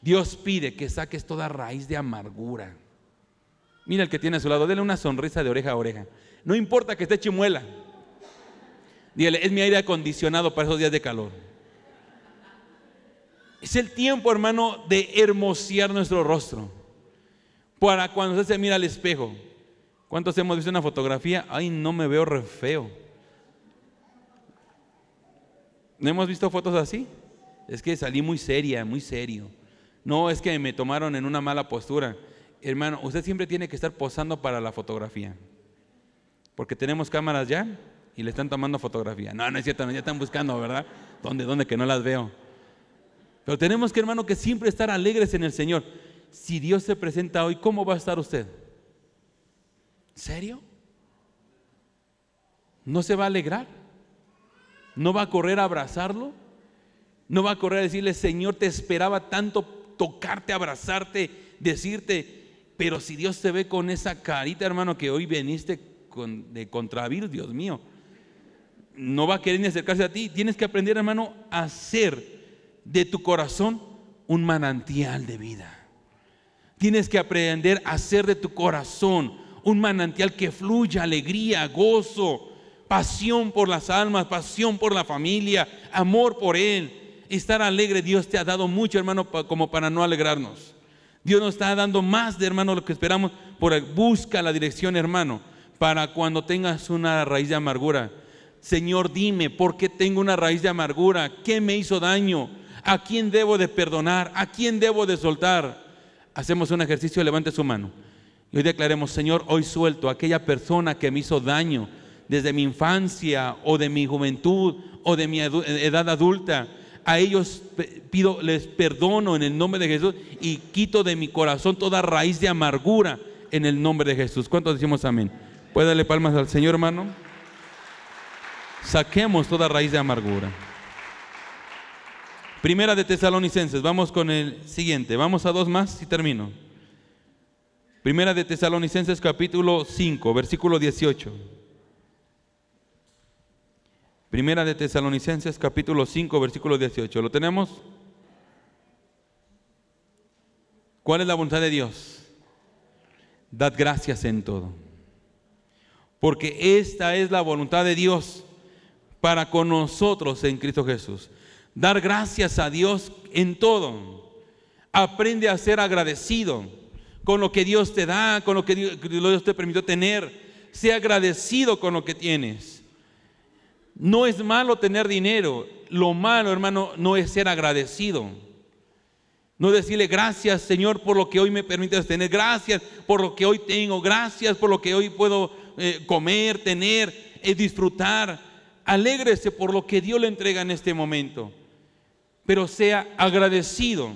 Dios pide que saques toda raíz de amargura. Mira el que tiene a su lado, dele una sonrisa de oreja a oreja. No importa que esté chimuela. Dígale, es mi aire acondicionado para esos días de calor. Es el tiempo, hermano, de hermosear nuestro rostro. Para cuando usted se mira al espejo. ¿Cuántos hemos visto una fotografía? Ay, no me veo re feo. ¿No hemos visto fotos así? Es que salí muy seria, muy serio. No, es que me tomaron en una mala postura. Hermano, usted siempre tiene que estar posando para la fotografía. Porque tenemos cámaras ya y le están tomando fotografía. No, no es cierto, ya están buscando, ¿verdad? ¿Dónde, dónde que no las veo? Pero tenemos que, hermano, que siempre estar alegres en el Señor. Si Dios se presenta hoy, ¿cómo va a estar usted? ¿Serio? ¿No se va a alegrar? ¿No va a correr a abrazarlo? ¿No va a correr a decirle, Señor, te esperaba tanto tocarte, abrazarte, decirte, pero si Dios te ve con esa carita, hermano, que hoy veniste de contravir, Dios mío, no va a querer ni acercarse a ti. Tienes que aprender, hermano, a ser de tu corazón un manantial de vida. Tienes que aprender a hacer de tu corazón un manantial que fluya alegría, gozo, pasión por las almas, pasión por la familia, amor por Él. Estar alegre, Dios te ha dado mucho, hermano, como para no alegrarnos. Dios nos está dando más de hermano lo que esperamos. Por busca la dirección, hermano, para cuando tengas una raíz de amargura. Señor, dime, ¿por qué tengo una raíz de amargura? ¿Qué me hizo daño? ¿A quién debo de perdonar? ¿A quién debo de soltar? Hacemos un ejercicio, levante su mano. Y hoy declaremos, Señor, hoy suelto a aquella persona que me hizo daño desde mi infancia o de mi juventud o de mi edad adulta. A ellos pido, les perdono en el nombre de Jesús y quito de mi corazón toda raíz de amargura en el nombre de Jesús. ¿Cuántos decimos amén? ¿Puede darle palmas al Señor, hermano? Saquemos toda raíz de amargura. Primera de Tesalonicenses, vamos con el siguiente, vamos a dos más y termino. Primera de Tesalonicenses capítulo 5, versículo 18. Primera de Tesalonicenses capítulo 5, versículo 18. ¿Lo tenemos? ¿Cuál es la voluntad de Dios? Dad gracias en todo. Porque esta es la voluntad de Dios para con nosotros en Cristo Jesús dar gracias a Dios en todo. Aprende a ser agradecido con lo que Dios te da, con lo que Dios te permitió tener. Sea agradecido con lo que tienes. No es malo tener dinero. Lo malo, hermano, no es ser agradecido. No decirle gracias, Señor, por lo que hoy me permites tener. Gracias por lo que hoy tengo. Gracias por lo que hoy puedo eh, comer, tener, eh, disfrutar. Alégrese por lo que Dios le entrega en este momento pero sea agradecido.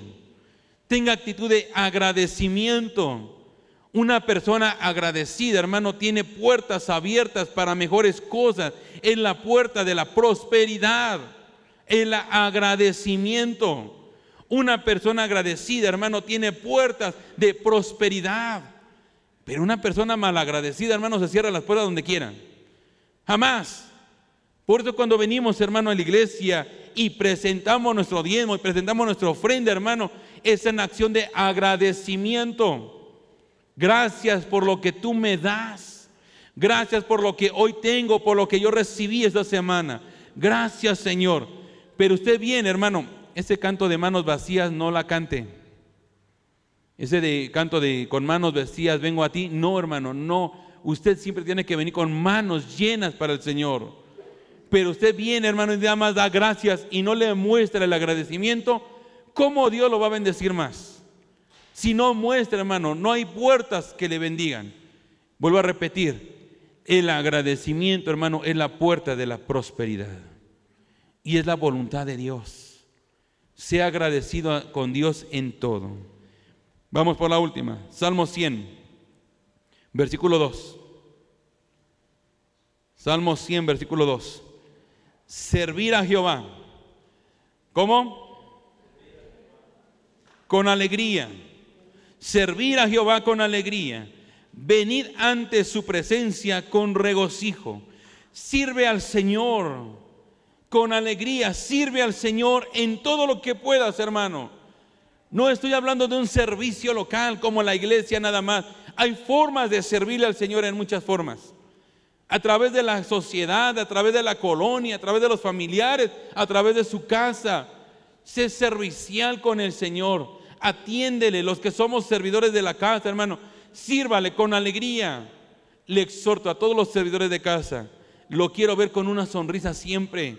Tenga actitud de agradecimiento. Una persona agradecida, hermano, tiene puertas abiertas para mejores cosas. Es la puerta de la prosperidad. el agradecimiento. Una persona agradecida, hermano, tiene puertas de prosperidad. Pero una persona malagradecida, hermano, se cierra las puertas donde quiera. Jamás. Por eso cuando venimos, hermano, a la iglesia y presentamos nuestro diezmo y presentamos nuestra ofrenda, hermano, es en acción de agradecimiento. Gracias por lo que tú me das. Gracias por lo que hoy tengo, por lo que yo recibí esta semana. Gracias, Señor. Pero usted viene, hermano, ese canto de manos vacías no la cante. Ese de canto de con manos vacías vengo a ti, no, hermano, no. Usted siempre tiene que venir con manos llenas para el Señor. Pero usted viene, hermano, y nada más da gracias y no le muestra el agradecimiento, ¿cómo Dios lo va a bendecir más? Si no muestra, hermano, no hay puertas que le bendigan. Vuelvo a repetir, el agradecimiento, hermano, es la puerta de la prosperidad. Y es la voluntad de Dios. Sea agradecido con Dios en todo. Vamos por la última. Salmo 100, versículo 2. Salmo 100, versículo 2. Servir a Jehová. ¿Cómo? Con alegría. Servir a Jehová con alegría. Venid ante su presencia con regocijo. Sirve al Señor con alegría. Sirve al Señor en todo lo que puedas, hermano. No estoy hablando de un servicio local como la iglesia nada más. Hay formas de servirle al Señor en muchas formas. A través de la sociedad, a través de la colonia, a través de los familiares, a través de su casa. Sé servicial con el Señor. Atiéndele, los que somos servidores de la casa, hermano. Sírvale con alegría. Le exhorto a todos los servidores de casa. Lo quiero ver con una sonrisa siempre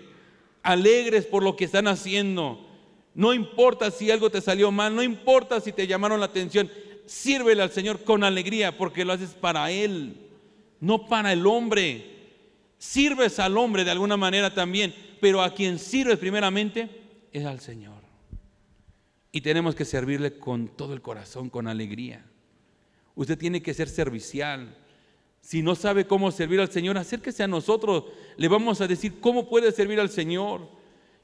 alegres por lo que están haciendo. No importa si algo te salió mal, no importa si te llamaron la atención, sírvele al Señor con alegría porque lo haces para Él, no para el hombre. Sirves al hombre de alguna manera también, pero a quien sirves primeramente es al Señor. Y tenemos que servirle con todo el corazón, con alegría. Usted tiene que ser servicial. Si no sabe cómo servir al Señor, acérquese a nosotros. Le vamos a decir cómo puede servir al Señor,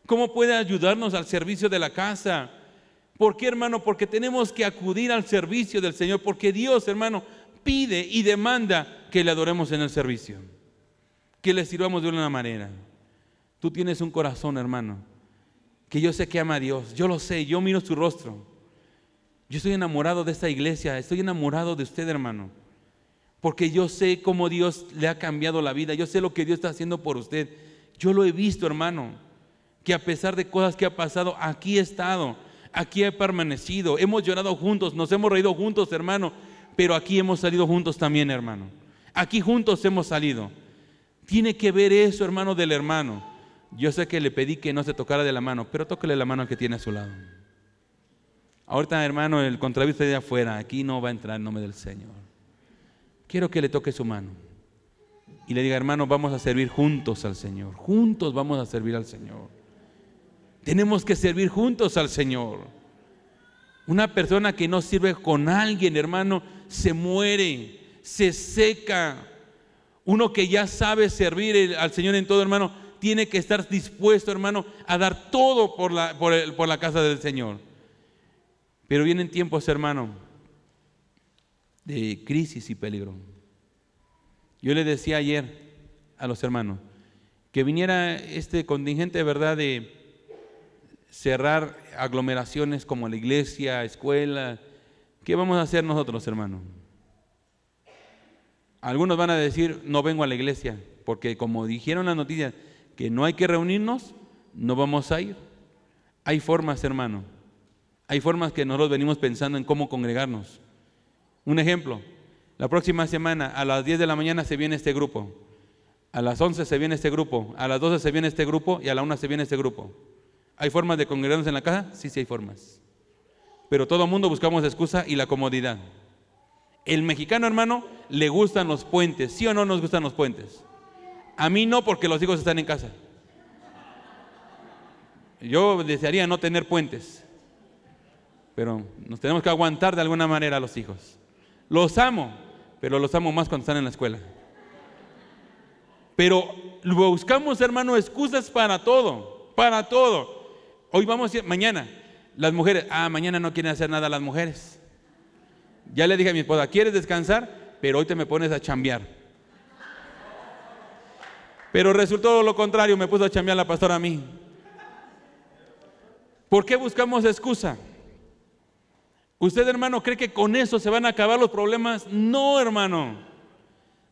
cómo puede ayudarnos al servicio de la casa. ¿Por qué, hermano? Porque tenemos que acudir al servicio del Señor, porque Dios, hermano, pide y demanda que le adoremos en el servicio, que le sirvamos de una manera. Tú tienes un corazón, hermano, que yo sé que ama a Dios, yo lo sé, yo miro su rostro. Yo estoy enamorado de esta iglesia, estoy enamorado de usted, hermano porque yo sé cómo Dios le ha cambiado la vida, yo sé lo que Dios está haciendo por usted. Yo lo he visto, hermano, que a pesar de cosas que ha pasado, aquí he estado, aquí he permanecido, hemos llorado juntos, nos hemos reído juntos, hermano, pero aquí hemos salido juntos también, hermano. Aquí juntos hemos salido. Tiene que ver eso, hermano, del hermano. Yo sé que le pedí que no se tocara de la mano, pero tóquele la mano al que tiene a su lado. Ahorita, hermano, el contravista de afuera, aquí no va a entrar en nombre del Señor quiero que le toque su mano y le diga, hermano, vamos a servir juntos al Señor. Juntos vamos a servir al Señor. Tenemos que servir juntos al Señor. Una persona que no sirve con alguien, hermano, se muere, se seca. Uno que ya sabe servir al Señor en todo, hermano, tiene que estar dispuesto, hermano, a dar todo por la, por, por la casa del Señor. Pero vienen tiempos, hermano, de crisis y peligro. Yo le decía ayer a los hermanos que viniera este contingente, ¿verdad?, de cerrar aglomeraciones como la iglesia, escuela. ¿Qué vamos a hacer nosotros, hermanos? Algunos van a decir, no vengo a la iglesia, porque como dijeron las noticias que no hay que reunirnos, no vamos a ir. Hay formas, hermano. Hay formas que nosotros venimos pensando en cómo congregarnos. Un ejemplo, la próxima semana a las 10 de la mañana se viene este grupo, a las 11 se viene este grupo, a las 12 se viene este grupo y a la 1 se viene este grupo. ¿Hay formas de congregarnos en la casa? Sí, sí hay formas. Pero todo mundo buscamos excusa y la comodidad. El mexicano, hermano, le gustan los puentes. ¿Sí o no nos gustan los puentes? A mí no, porque los hijos están en casa. Yo desearía no tener puentes, pero nos tenemos que aguantar de alguna manera a los hijos. Los amo, pero los amo más cuando están en la escuela. Pero buscamos, hermano, excusas para todo. para todo. Hoy vamos, a, mañana, las mujeres, ah, mañana no quieren hacer nada las mujeres. Ya le dije a mi esposa, ¿quieres descansar? Pero hoy te me pones a chambear. Pero resultó lo contrario, me puso a chambear la pastora a mí. ¿Por qué buscamos excusa? ¿Usted, hermano, cree que con eso se van a acabar los problemas? No, hermano.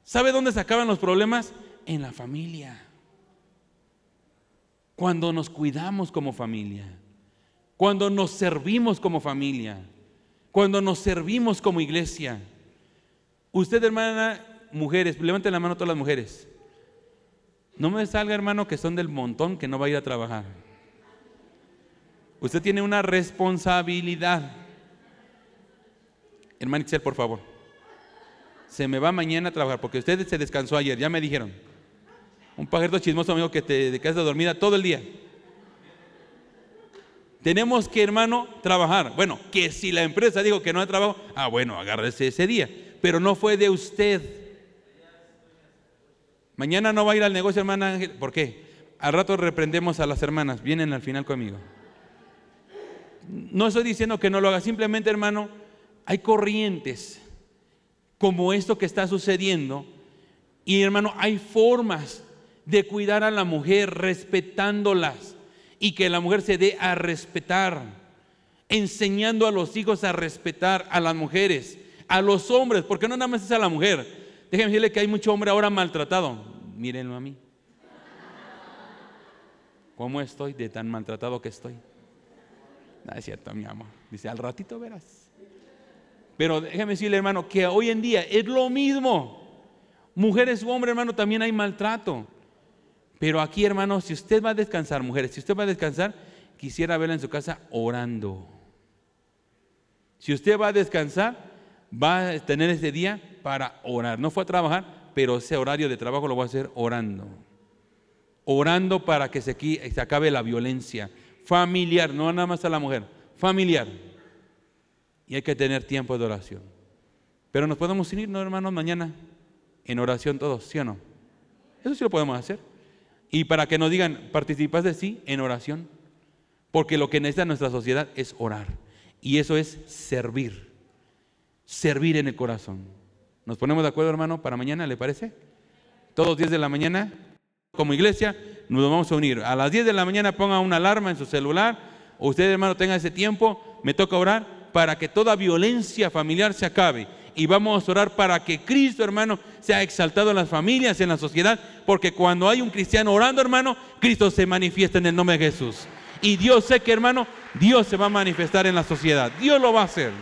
¿Sabe dónde se acaban los problemas? En la familia. Cuando nos cuidamos como familia. Cuando nos servimos como familia. Cuando nos servimos como iglesia. Usted, hermana, mujeres, levanten la mano todas las mujeres. No me salga, hermano, que son del montón que no va a ir a trabajar. Usted tiene una responsabilidad. Hermano Itzel, por favor. Se me va mañana a trabajar porque usted se descansó ayer, ya me dijeron. Un pajarito chismoso amigo que te quedas dormida todo el día. Tenemos que, hermano, trabajar. Bueno, que si la empresa dijo que no hay trabajo, ah, bueno, agárrese ese día. Pero no fue de usted. Mañana no va a ir al negocio, hermana Ángel. ¿Por qué? Al rato reprendemos a las hermanas. Vienen al final conmigo. No estoy diciendo que no lo haga. Simplemente, hermano, hay corrientes como esto que está sucediendo. Y hermano, hay formas de cuidar a la mujer respetándolas y que la mujer se dé a respetar, enseñando a los hijos a respetar a las mujeres, a los hombres, porque no nada más es a la mujer. Déjenme decirle que hay mucho hombre ahora maltratado. Mírenlo a mí. ¿Cómo estoy de tan maltratado que estoy? No es cierto, mi amor. Dice, al ratito verás. Pero déjeme decirle, hermano, que hoy en día es lo mismo. Mujeres u hombres, hermano, también hay maltrato. Pero aquí, hermano, si usted va a descansar, mujeres, si usted va a descansar, quisiera verla en su casa orando. Si usted va a descansar, va a tener ese día para orar. No fue a trabajar, pero ese horario de trabajo lo va a hacer orando. Orando para que se, se acabe la violencia familiar, no nada más a la mujer, familiar y hay que tener tiempo de oración. Pero nos podemos unir, ¿no, hermanos? Mañana en oración todos, ¿sí o no? Eso sí lo podemos hacer. Y para que nos digan, participas de sí en oración. Porque lo que necesita nuestra sociedad es orar. Y eso es servir. Servir en el corazón. ¿Nos ponemos de acuerdo, hermano, para mañana, le parece? Todos 10 de la mañana, como iglesia, nos vamos a unir. A las 10 de la mañana ponga una alarma en su celular. O usted, hermano, tenga ese tiempo. Me toca orar para que toda violencia familiar se acabe. Y vamos a orar para que Cristo, hermano, sea exaltado en las familias, en la sociedad, porque cuando hay un cristiano orando, hermano, Cristo se manifiesta en el nombre de Jesús. Y Dios sé que, hermano, Dios se va a manifestar en la sociedad. Dios lo va a hacer.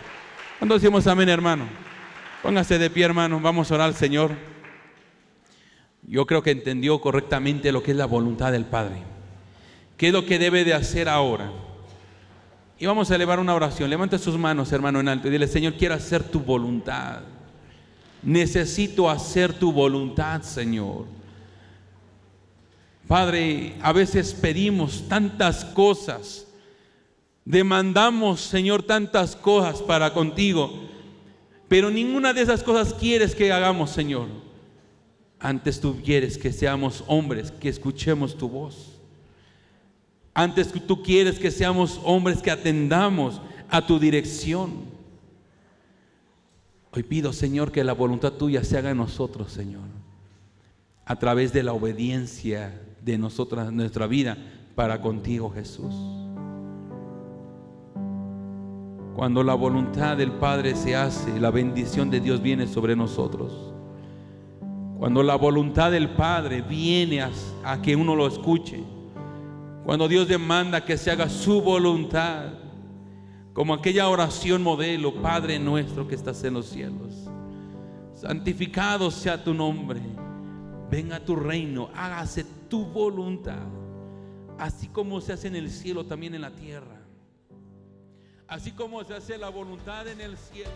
Cuando decimos amén, hermano, póngase de pie, hermano, vamos a orar al Señor. Yo creo que entendió correctamente lo que es la voluntad del Padre. ¿Qué es lo que debe de hacer ahora? Y vamos a elevar una oración. Levanta sus manos, hermano, en alto y dile, Señor, quiero hacer tu voluntad. Necesito hacer tu voluntad, Señor. Padre, a veces pedimos tantas cosas, demandamos, Señor, tantas cosas para contigo, pero ninguna de esas cosas quieres que hagamos, Señor. Antes tú quieres que seamos hombres, que escuchemos tu voz. Antes tú quieres que seamos hombres que atendamos a tu dirección. Hoy pido, Señor, que la voluntad tuya se haga en nosotros, Señor, a través de la obediencia de nosotras, nuestra vida para contigo, Jesús. Cuando la voluntad del Padre se hace, la bendición de Dios viene sobre nosotros. Cuando la voluntad del Padre viene a, que uno lo escuche cuando Dios demanda que se haga su voluntad, como aquella oración modelo, Padre nuestro que estás en los cielos. Santificado sea tu nombre. Venga tu reino, hágase tu voluntad, así como se hace en el cielo, también en la tierra. Así como se hace la voluntad en el cielo.